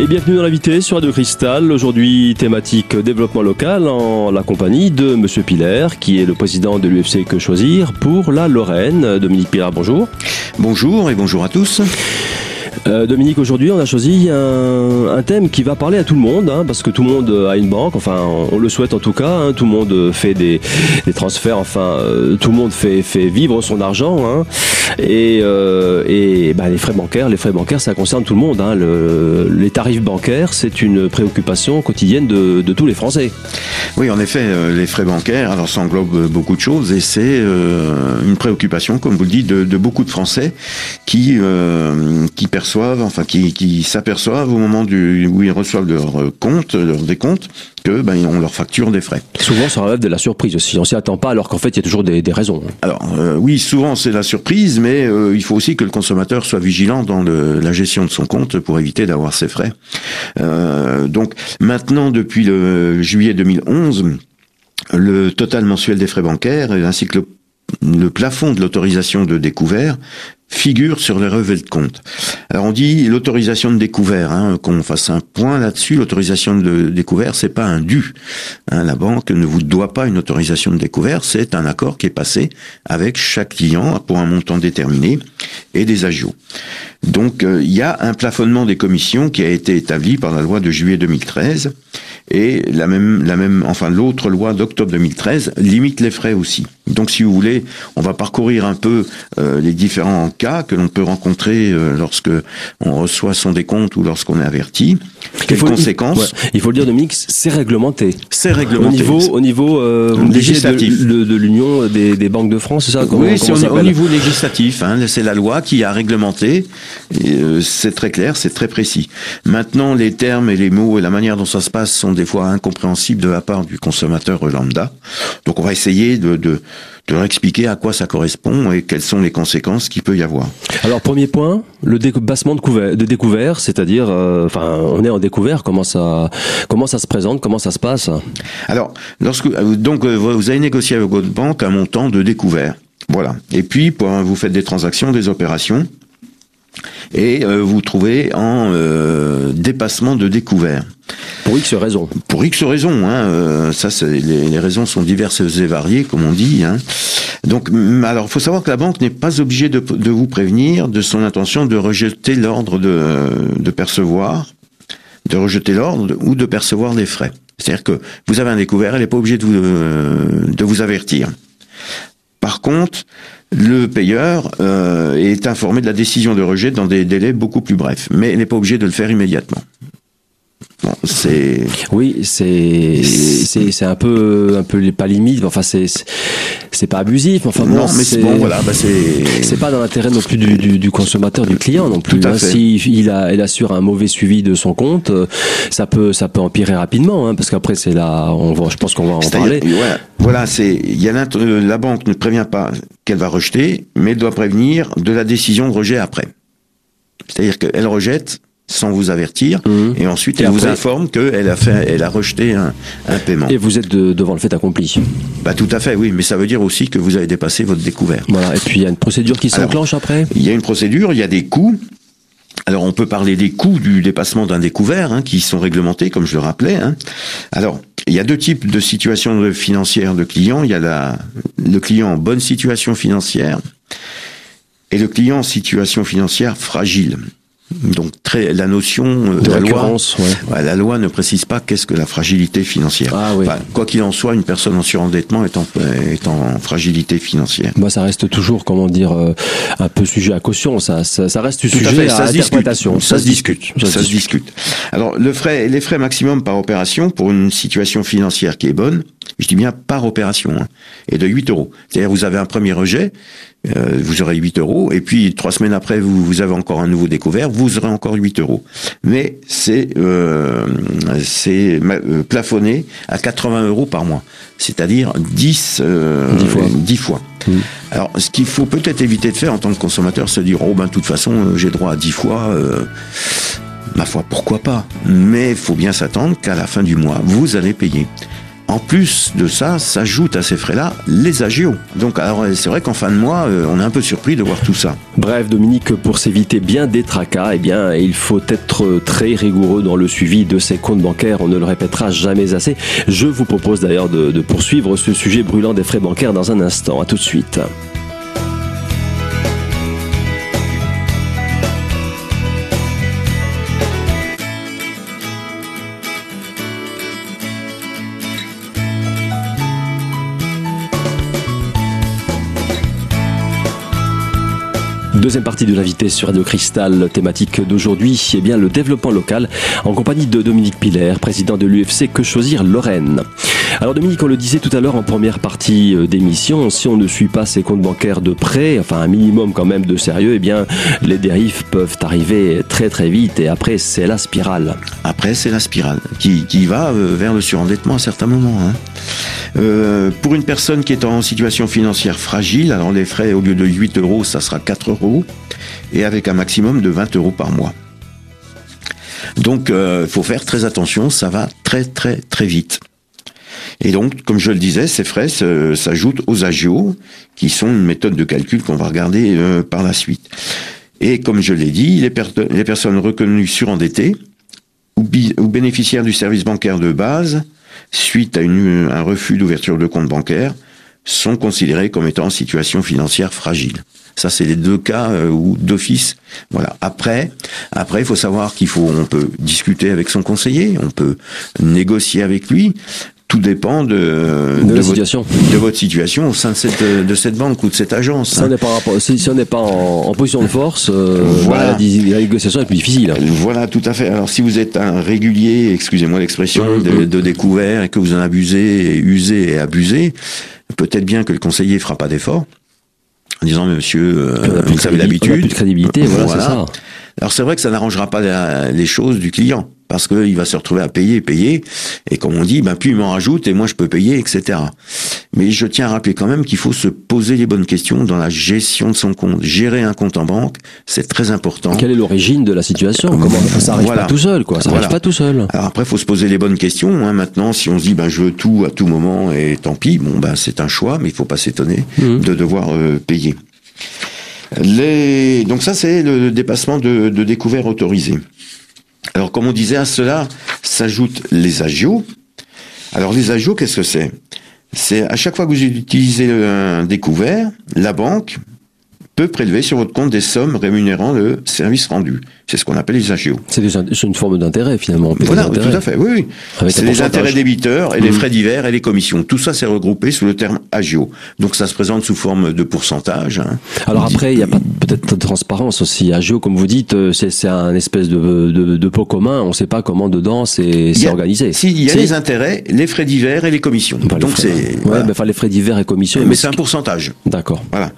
Et bienvenue dans l'invité sur Radio Cristal. Aujourd'hui, thématique développement local en la compagnie de Monsieur Pilaire, qui est le président de l'UFC Que Choisir pour la Lorraine. Dominique Pilaire, bonjour. Bonjour et bonjour à tous. Euh, Dominique, aujourd'hui, on a choisi un, thème qui va parler à tout le monde, hein, parce que tout le monde a une banque, enfin, on le souhaite en tout cas, hein, tout le monde fait des, transferts, enfin, euh, tout le monde fait, vivre son argent, hein, et, euh, bah, les frais bancaires, les frais bancaires, ça concerne tout le monde. Le, les tarifs bancaires, c'est une préoccupation quotidienne de, tous les Français. Oui, en effet, les frais bancaires, alors ça englobe beaucoup de choses, et c'est une préoccupation, comme vous le dites, de, de beaucoup de Français qui, qui perçoivent enfin qui, s'aperçoivent au moment du, où ils reçoivent leur compte, leur décompte, que ben on leur facture des frais. Souvent, ça relève de la surprise aussi. On s'y attend pas, alors qu'en fait, il y a toujours des, raisons. Alors euh, oui, souvent c'est la surprise, mais euh, il faut aussi que le consommateur soit vigilant dans la gestion de son compte pour éviter d'avoir ses frais. Euh, donc maintenant, depuis le juillet 2011, le total mensuel des frais bancaires ainsi que le le plafond de l'autorisation de découvert figure sur les relevés de compte. Alors on dit l'autorisation de découvert, hein, qu'on fasse un point là-dessus. L'autorisation de découvert, c'est pas un dû. Hein, la banque ne vous doit pas une autorisation de découvert, c'est un accord qui est passé avec chaque client pour un montant déterminé et des agios. Donc euh, il y a un plafonnement des commissions qui a été établi par la loi de juillet 2013 et la même, la même, enfin l'autre loi d'octobre 2013 limite les frais aussi. Donc si vous voulez, on va parcourir un peu euh, les différents cas que l'on peut rencontrer euh, lorsque on reçoit son décompte ou lorsqu'on est averti. Quelles conséquences il, faut le dire, Dominique, c'est réglementé. C'est réglementé. Au niveau, au niveau euh, législatif de, l'Union des, des, banques de France, c'est ça Oui, c'est au, niveau législatif. Hein, c'est la loi qui a réglementé. Euh, c'est très clair, c'est très précis. Maintenant, les termes et les mots et la manière dont ça se passe sont des fois incompréhensibles de la part du consommateur lambda. Donc, on va essayer de, de de leur expliquer à quoi ça correspond et quelles sont les conséquences qu'il peut y avoir. Alors premier point, le débassement de, de découvert, c'est-à-dire, euh, enfin, on est en découvert. Comment ça, comment ça se présente, comment ça se passe? Alors, lorsque euh, donc euh, vous avez négocié avec votre banque un montant de découvert, voilà. Et puis, vous faites des transactions, des opérations et euh, vous trouvez en euh, dépassement de découvert. Pour X raisons. Pour X raisons. Hein, euh, ça, les, les, raisons sont diverses et variées, comme on dit. Hein. Donc, alors, il faut savoir que la banque n'est pas obligée de, de, vous prévenir de son intention de rejeter l'ordre de, de percevoir, de rejeter l'ordre ou de percevoir les frais. C'est-à-dire que vous avez un découvert, elle n'est pas obligée de vous, de vous avertir. Par contre, le payeur euh, est informé de la décision de rejet dans des délais beaucoup plus brefs, mais n'est pas obligé de le faire immédiatement. Bon, c'est oui, c'est c'est un peu un peu pas limite, enfin c'est c'est pas abusif, enfin bon, non, mais c'est bon, voilà, bah c'est c'est pas dans l'intérêt non plus du, du, du, consommateur, du client non plus. Hein. Si il a il assure un mauvais suivi de son compte, euh, ça peut ça peut empirer rapidement, hein, parce qu'après c'est là, on va, je pense qu'on va en parler. voilà, c'est il y a euh, la banque ne prévient pas qu'elle va rejeter, mais elle doit prévenir de la décision de rejet après. C'est-à-dire qu'elle rejette sans vous avertir, mmh. et ensuite elle vous informe qu'elle a fait, elle a rejeté un, un paiement. Et vous êtes devant le fait accompli. Bah tout à fait, oui, mais ça veut dire aussi que vous avez dépassé votre découvert. Voilà. Et puis il y a une procédure qui s'enclenche après. Il y a une procédure, il y a des coûts. Alors on peut parler des coûts du dépassement d'un découvert, hein, qui sont réglementés, comme je le rappelais. Hein. Alors il y a deux types de situations financières de clients. Il y a la, le client en bonne situation financière et le client en situation financière fragile. Donc très la notion euh, de la loi, ouais. la loi ne précise pas qu'est-ce que la fragilité financière. Ah, oui. quoi qu'il en soit, une personne en surendettement est en, est en fragilité financière. Bah, ça reste toujours, comment dire, euh, un peu sujet à caution. Ça, ça, ça reste sujet à, ça interprétation. Ça, se discute. Ça, se discute. Alors le frais, les frais maximum par opération pour une situation financière qui est bonne, je dis bien par opération, hein, est de 8 euros. C'est-à-dire vous avez un premier rejet, euh, vous aurez 8 euros, et puis trois semaines après, vous, vous, avez encore un nouveau découvert, vous aurez encore 8 euros. Mais c'est euh, c'est euh, plafonné à 80 euros par mois, c'est-à-dire 10, euh, 10 fois. 10 fois. Mmh. Alors, ce qu'il faut peut-être éviter de faire en tant que consommateur, c'est de dire, oh ben, de toute façon, euh, j'ai droit à 10 fois, ma foi, pourquoi pas Mais il faut bien s'attendre qu'à la fin du mois, vous allez payer. En plus de ça, s'ajoutent à ces frais-là les agios. Donc alors c'est vrai qu'en fin de mois, euh, on est un peu surpris de voir tout ça. Bref, Dominique, pour s'éviter bien des tracas, eh bien, il faut être très rigoureux dans le suivi de ses comptes bancaires. On ne le répétera jamais assez. Je vous propose d'ailleurs de, de poursuivre ce sujet brûlant des frais bancaires dans un instant. À tout de suite. Deuxième partie de l'invité sur Radio Cristal, thématique d'aujourd'hui, eh bien le développement local, en compagnie de Dominique Piller, président de l'UFC Que Choisir Lorraine. Alors Dominique, on le disait tout à l'heure en première partie euh, d'émission, si on ne suit pas ses comptes bancaires de près, enfin un minimum quand même de sérieux, eh bien les dérives peuvent arriver très très vite et après c'est la spirale. Après c'est la spirale qui, qui va euh, vers le surendettement à certains moments. Hein. Euh, pour une personne qui est en situation financière fragile, alors les frais au lieu de 8 euros, ça sera 4 euros et avec un maximum de 20 euros par mois. Donc il euh, faut faire très attention, ça va très très très vite. Et donc, comme je le disais, ces frais s'ajoutent aux agios, qui sont une méthode de calcul qu'on va regarder euh, par la suite. Et comme je l'ai dit, les, personnes reconnues surendettées ou, ou, bénéficiaires du service bancaire de base, suite à un refus d'ouverture de compte bancaire, sont considérées comme étant en situation financière fragile. Ça, c'est les deux cas euh, où d'office. Voilà. Après, après, il faut savoir qu'il faut, on peut discuter avec son conseiller, on peut négocier avec lui tout dépend de, de, la situation. de votre situation au sein de cette, de cette banque ou de cette agence. Si, hein. on, n'est pas, si, on n'est pas en, en, position de force, euh, voilà. la, négociation est plus difficile. Voilà, tout à fait. Alors si vous êtes un régulier, excusez-moi l'expression, de, de, découvert et que vous en abusez, et usez et abusez, peut-être bien que le conseiller fera pas d'effort en disant monsieur, euh, vous avez l'habitude. crédibilité, voilà, voilà. c'est ça. Alors c'est vrai que ça n'arrangera pas les choses du client parce qu'il va se retrouver à payer, payer, et comme on dit, ben plus il m'en rajoute et moi je peux payer, etc. Mais je tiens à rappeler quand même qu'il faut se poser les bonnes questions dans la gestion de son compte. Gérer un compte en banque, c'est très important. Quelle est l'origine de la situation Comment ça arrive pas tout seul, quoi Ça voilà. pas tout seul. Alors après, faut se poser les bonnes questions. Hein. Maintenant, si on se dit, ben je veux tout à tout moment et tant pis, bon ben c'est un choix, mais il faut pas s'étonner mmh. de devoir euh, payer. Donc ça, c'est le dépassement de, de découvert autorisé. Alors, comme on disait, à cela s'ajoutent les agios. Alors, les agios, qu'est-ce que c'est? C'est à chaque fois que vous utilisez un découvert, la banque peut prélever sur votre compte des sommes rémunérant le service rendu. C'est ce qu'on appelle les agios. C'est une forme d'intérêt finalement. Voilà, tout à fait. Oui, oui. C'est les intérêts débiteurs et les mmh. frais divers et les commissions. Tout ça, c'est regroupé sous le terme agio. Donc ça se présente sous forme de pourcentage. Hein. Alors après, il n'y a pas peut-être de transparence aussi. Agio, comme vous dites, euh, c'est un espèce de, de, de, pot commun. On ne sait pas comment dedans c'est organisé. Si, il y a les intérêts, les frais divers et les commissions. Bah, Donc c'est. Ouais, voilà. mais enfin les frais divers et commissions. Mais, mais c'est un pourcentage. D'accord. Voilà.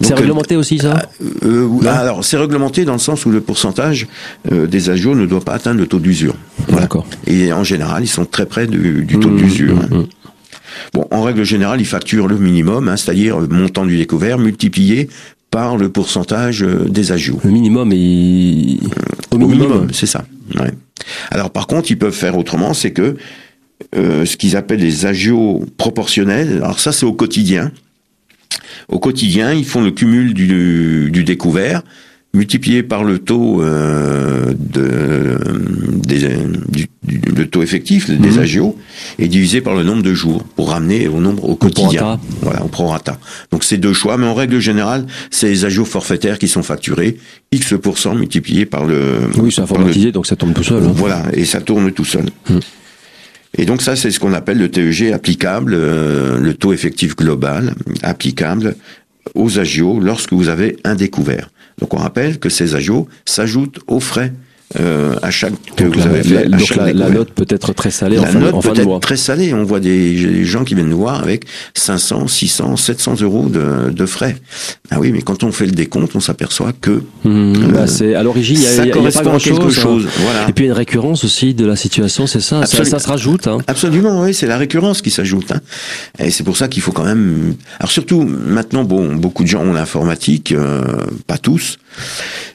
C'est réglementé aussi ça euh, euh, Alors c'est réglementé dans le sens où le pourcentage euh, des agios ne doit pas atteindre le taux d'usure. Voilà. D'accord. Et en général, ils sont très près du, du taux Mmh, d'usure. mmh, mmh. Bon, en règle générale, ils facturent le minimum, hein, c'est-à-dire le montant du découvert multiplié par le pourcentage euh, des agios. Le minimum est au minimum, c'est ça. Ouais. Alors par contre, ils peuvent faire autrement, c'est que euh, ce qu'ils appellent les agios proportionnels. Alors ça, c'est au quotidien. Au quotidien, ils font le cumul du, du découvert multiplié par le taux euh, de, des, du, du, le taux effectif des Mhm. agios et divisé par le nombre de jours pour ramener au nombre au quotidien. prorata. Voilà, au prorata. Donc c'est deux choix, mais en règle générale, c'est les agios forfaitaires qui sont facturés X% multiplié par le Oui, c'est le- informatisé, donc ça tombe tout seul. hein. voilà, et ça tourne tout seul. Mm. Et donc ça, c'est ce qu'on appelle le TEG applicable, euh, le taux effectif global applicable aux agios lorsque vous avez un découvert. Donc on rappelle que ces agios s'ajoutent aux frais euh, à chaque que Donc, vous la, avez fait. la- donc la, note peut être très salée en La fin, de- note en fin peut de être mois. très salée. On voit des, des gens qui viennent nous voir avec 500, 600, 700 euros de, de frais. Ah oui, mais quand on fait le décompte, on s'aperçoit que Mmh, Euh, bah, c'est à l'origine, il y a, ça y a- il y a correspond pas à quelque chose. chose. Voilà. Et puis une récurrence aussi de la situation, c'est ça. Ça, ça se rajoute. Hein. Absolument, oui, c'est la récurrence qui s'ajoute. Hein. Et c'est pour ça qu'il faut quand même. Alors surtout maintenant, bon, beaucoup de gens ont l'informatique, euh, pas tous.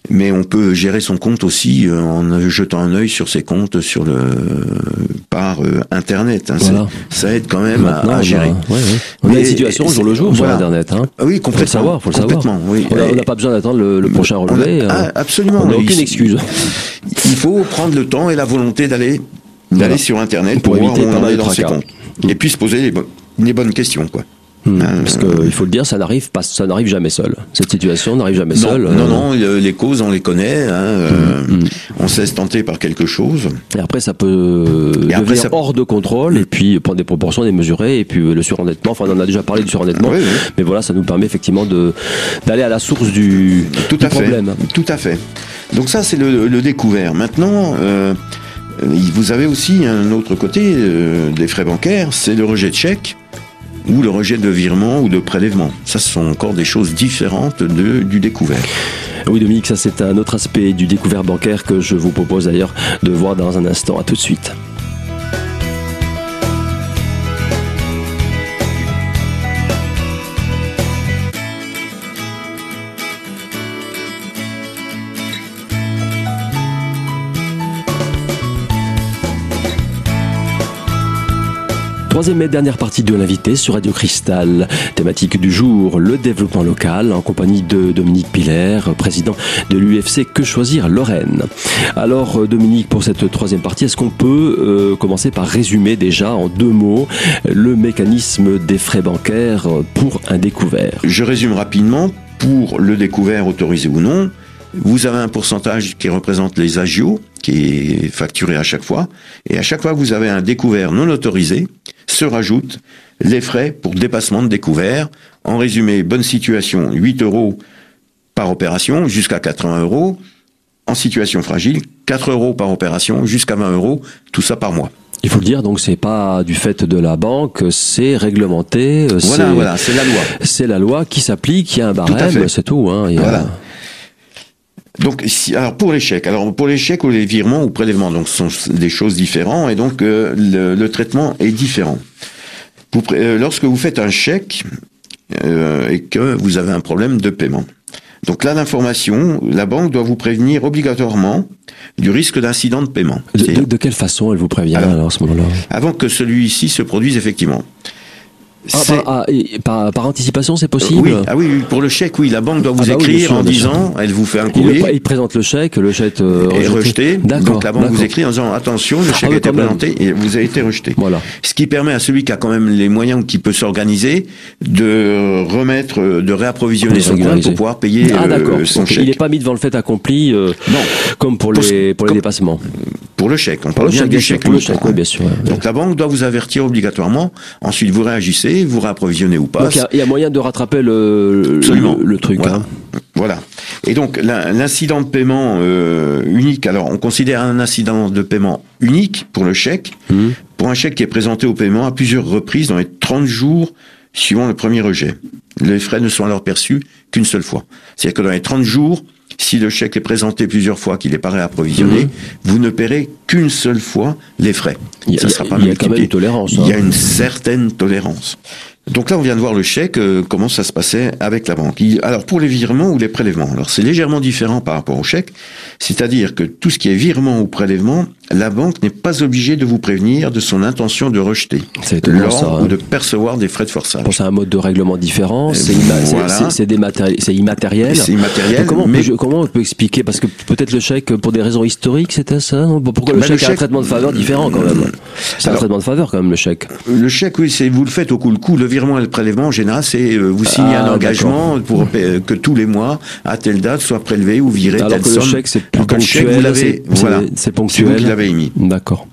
Mais on peut gérer son compte aussi euh, en jetant un œil sur ses comptes sur le par euh, internet. hein. Voilà. Ça, aide quand même à, on a- gérer. ouais, ouais. On a une situation jour le jour voilà. sur Internet. Hein. Ah oui, Faut le complètement. savoir, faut le savoir. complètement, oui. On n'a pas besoin d'attendre le, le prochain on a- relevé. hein. ah, absolument. On n'a aucune excuse. Il faut prendre le temps et la volonté d'aller Voilà. d'aller sur Internet Pour pour, voir où éviter on en est dans ses comptes. Et puis se poser les, bo- les bonnes questions, quoi. Euh, Parce qu'il faut le dire, ça n'arrive pas, ça n'arrive jamais seul. Cette situation n'arrive jamais Non, seul. non, Euh, non, le- les causes, on les connaît. Hein, euh, Mm, mm. On se laisse tenter par quelque chose. Et après, ça peut Et après, devenir ça- hors de contrôle et puis prendre des proportions démesurées et puis le surendettement. Enfin, on en a déjà parlé du surendettement. Oui, oui. Mais voilà, ça nous permet effectivement de d'aller à la source du, Tout du à fait. problème. Tout à fait. Donc ça, c'est le, le découvert. Maintenant, euh, vous avez aussi un autre côté euh, des frais bancaires, c'est le rejet de chèque ou le rejet de virement ou de prélèvement. Ça, ce sont encore des choses différentes du découvert. Oui, Dominique, ça c'est un autre aspect du découvert bancaire que je vous propose d'ailleurs de voir dans un instant. À tout de suite. Troisième et dernière partie de l'invité sur Radio Cristal. Thématique du jour, le développement local, en compagnie de Dominique Piller, président de l'UFC Que Choisir Lorraine. Alors euh, Dominique, pour cette troisième partie, est-ce qu'on peut euh, commencer par résumer déjà en deux mots le mécanisme des frais bancaires pour un découvert? Je résume rapidement. Pour le découvert autorisé ou non, vous avez un pourcentage qui représente les agios, qui est facturé à chaque fois. Et à chaque fois que vous avez un découvert non autorisé, se rajoutent les frais pour dépassement de découvert. En résumé, bonne situation, 8 euros par opération, jusqu'à 80 euros. En situation fragile, 4 euros par opération, jusqu'à 20 euros, tout ça par mois. Il faut le dire, donc c'est pas du fait de la banque, c'est réglementé. euh, Voilà, voilà, c'est la loi. C'est la loi qui s'applique, il y a un barème, c'est tout. Hein, il y a- Voilà. Donc, si, alors pour les chèques, alors pour les chèques ou les virements ou prélèvements, donc ce sont des choses différentes et donc euh, le, le traitement est différent. Pour euh, lorsque vous faites un chèque euh, et que vous avez un problème de paiement, donc là l'information, la banque doit vous prévenir obligatoirement du risque d'incident de paiement. De, C'est-à-dire de- de quelle façon elle vous prévient Alors, alors, à ce moment-là? avant que celui-ci se produise effectivement. Ah, par, ah, par, par anticipation, c'est possible oui, ah oui, pour le chèque, oui, la banque doit vous Ah bah oui, écrire sûr, en disant, elle vous fait un il, courrier. le- il présente le chèque, le chèque euh, est rejeté. D'accord. Donc la banque vous écrit en disant attention, le chèque a été présenté et vous avez été rejeté. Voilà. Ce qui permet à celui qui a quand même les moyens ou qui peut s'organiser de remettre, euh, de réapprovisionner son compte pour pouvoir payer euh, son chèque. Il n'est pas mis devant le fait accompli euh, Non, comme pour Pour les, pour les dépassements. pour le chèque. On parle le bien chèque, du chèque. bien sûr. Donc la banque doit vous avertir obligatoirement. Ensuite, vous réagissez, vous réapprovisionnez ou pas. Donc il y a- il y, a moyen de rattraper le, Absolument. le, le truc. Voilà. hein. Voilà. Et donc l'in- l'incident de paiement euh, unique. Alors on considère un incident de paiement unique pour le chèque, Mhm. pour un chèque qui est présenté au paiement à plusieurs reprises dans les 30 jours suivant le premier rejet. Les frais ne sont alors perçus qu'une seule fois. C'est-à-dire que dans les 30 jours, si le chèque est présenté plusieurs fois, qu'il est pas réapprovisionné, Mhm. vous ne paierez qu'une seule fois les frais. Il y a- Ça sera pas il y a quand même multiplié. une tolérance, Il y a une certaine tolérance. Donc là, on vient de voir le chèque, euh, comment ça se passait avec la banque. Il- alors pour les virements ou les prélèvements, alors c'est légèrement différent par rapport au chèque, c'est-à-dire que tout ce qui est virement ou prélèvement, la banque n'est pas obligée de vous prévenir de son intention de rejeter hein. ou de percevoir des frais de forçage. Bon, c'est un mode de règlement différent, c'est voilà. immatériel. C'est immatériel, Donc, comment, on peut, comment on peut expliquer? Parce que peut-être le chèque, pour des raisons historiques, c'était ça Pourquoi le Bah, le chèque a un traitement de faveur différent quand même? C'est un traitement de faveur quand même, le chèque. Le chèque, oui, c'est vous le faites au coup le coup. Le virement et le prélèvement, en général, c'est euh, vous signez Ah, un engagement pour paie- que tous les mois, à telle date, soit prélevé ou viré Alors telle que le chèque, plus le ponctuel, voilà, c'est ponctuel. Émis. D'accord,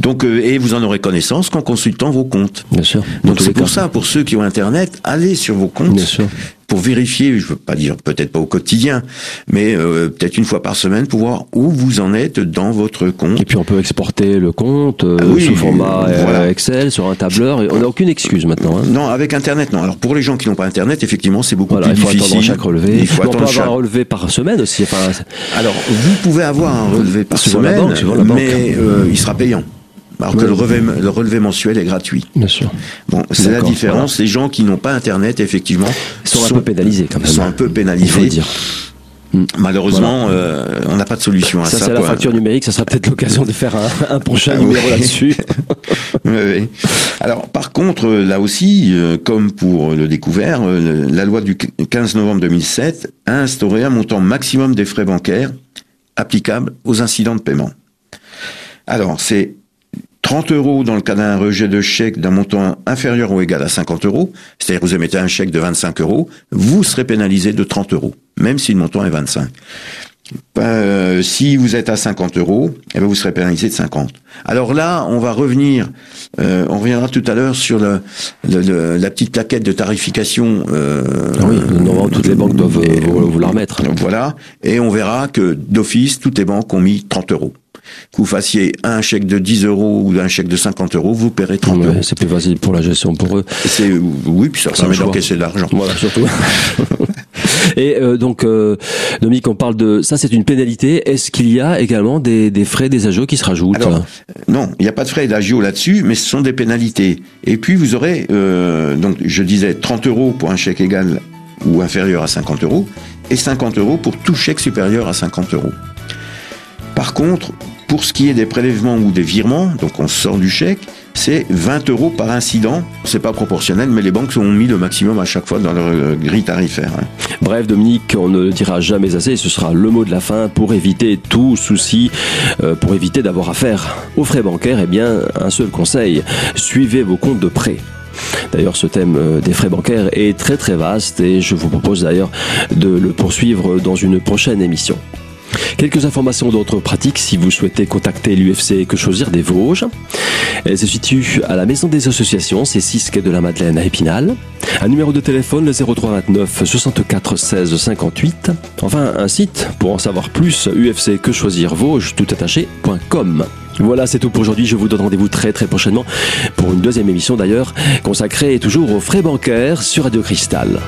Donc, euh, et vous en aurez connaissance qu'en consultant vos comptes. bien sûr. Donc c'est pour cas. ça, pour ceux qui ont Internet, allez sur vos comptes Bien sûr. Pour vérifier, je veux pas dire peut-être pas au quotidien, mais euh, peut-être une fois par semaine pour voir où vous en êtes dans votre compte. Et puis on peut exporter le compte euh, Ah oui, sous format euh, voilà. Excel sur un tableur. Et on n'a aucune excuse maintenant. hein. Non, avec Internet, non. Alors pour les gens qui n'ont pas Internet, effectivement, c'est beaucoup Voilà, il plus faut difficile. attendre chaque relevé. Il faut Mais on peut attendre avoir chaque- un relevé par semaine aussi. Enfin, Alors, vous pouvez avoir un relevé par semaine, banque. mais euh, il sera payant. Alors que le relevé, le relevé mensuel est gratuit. Bien sûr. Bon, c'est la différence. Les gens qui n'ont pas Internet, effectivement, sont, un peu pénalisés quand même. Sont un peu pénalisés. dire. Mm. Malheureusement, euh, on n'a pas de solution à ça. Ça, c'est la facture numérique. Ça sera peut-être l'occasion de faire un, prochain ah numéro là-dessus. oui, Alors, par contre, là aussi, euh, comme pour le découvert, euh, la loi du 15 novembre 2007 a instauré un montant maximum des frais bancaires applicables aux incidents de paiement. Alors, c'est 30 euros dans le cas d'un rejet de chèque d'un montant inférieur ou égal à 50 euros, c'est-à-dire vous émettez un chèque de 25 euros, vous serez pénalisé de 30 euros, même si le montant est 25. Euh, si vous êtes à 50 euros, eh ben vous serez pénalisé de 50. Alors là, on va revenir, euh, on reviendra tout à l'heure sur le, la petite plaquette de tarification. Euh, ah oui, normalement toutes les banques doivent vous la remettre. Voilà, et on verra que d'office, toutes les banques ont mis 30 euros que vous fassiez un chèque de 10 euros ou un chèque de 50 euros, vous paierez 30 euros. C'est plus facile pour la gestion pour eux. Oui, puis ça permet d'encaisser de l'argent. Voilà, surtout. Et euh, donc, euh, Dominique, on parle de ça, c'est une pénalité. Est-ce qu'il y a également des, des frais des agios qui se rajoutent? Alors, Non, il n'y a pas de frais d'agio là-dessus, mais ce sont des pénalités. Et puis vous aurez, euh, donc je disais 30 euros pour un chèque égal ou inférieur à 50 euros, et 50 euros pour tout chèque supérieur à 50 euros. Par contre, pour ce qui est des prélèvements ou des virements, donc on sort du chèque, c'est 20 euros par incident. C'est pas proportionnel, mais les banques ont mis le maximum à chaque fois dans leur euh, grille tarifaire. Hein. Bref, Dominique, on ne le dira jamais assez, ce sera le mot de la fin pour éviter tout souci, euh, pour éviter d'avoir affaire aux frais bancaires. Eh bien, un seul conseil, suivez vos comptes de prêt. D'ailleurs, ce thème euh, des frais bancaires est très très vaste et je vous propose d'ailleurs de le poursuivre dans une prochaine émission. Quelques informations d'autres pratiques si vous souhaitez contacter l'UFC Que Choisir des Vosges. Elle se situe à la Maison des Associations, c'est 6 quai de la Madeleine à Épinal. Un numéro de téléphone, le 0329 64 16 58. Enfin, un site pour en savoir plus, UFC Que Choisir Vosges, tout attaché.com. Voilà, c'est tout pour aujourd'hui. Je vous donne rendez-vous très très prochainement pour une deuxième émission d'ailleurs, consacrée toujours aux frais bancaires sur Radio Cristal.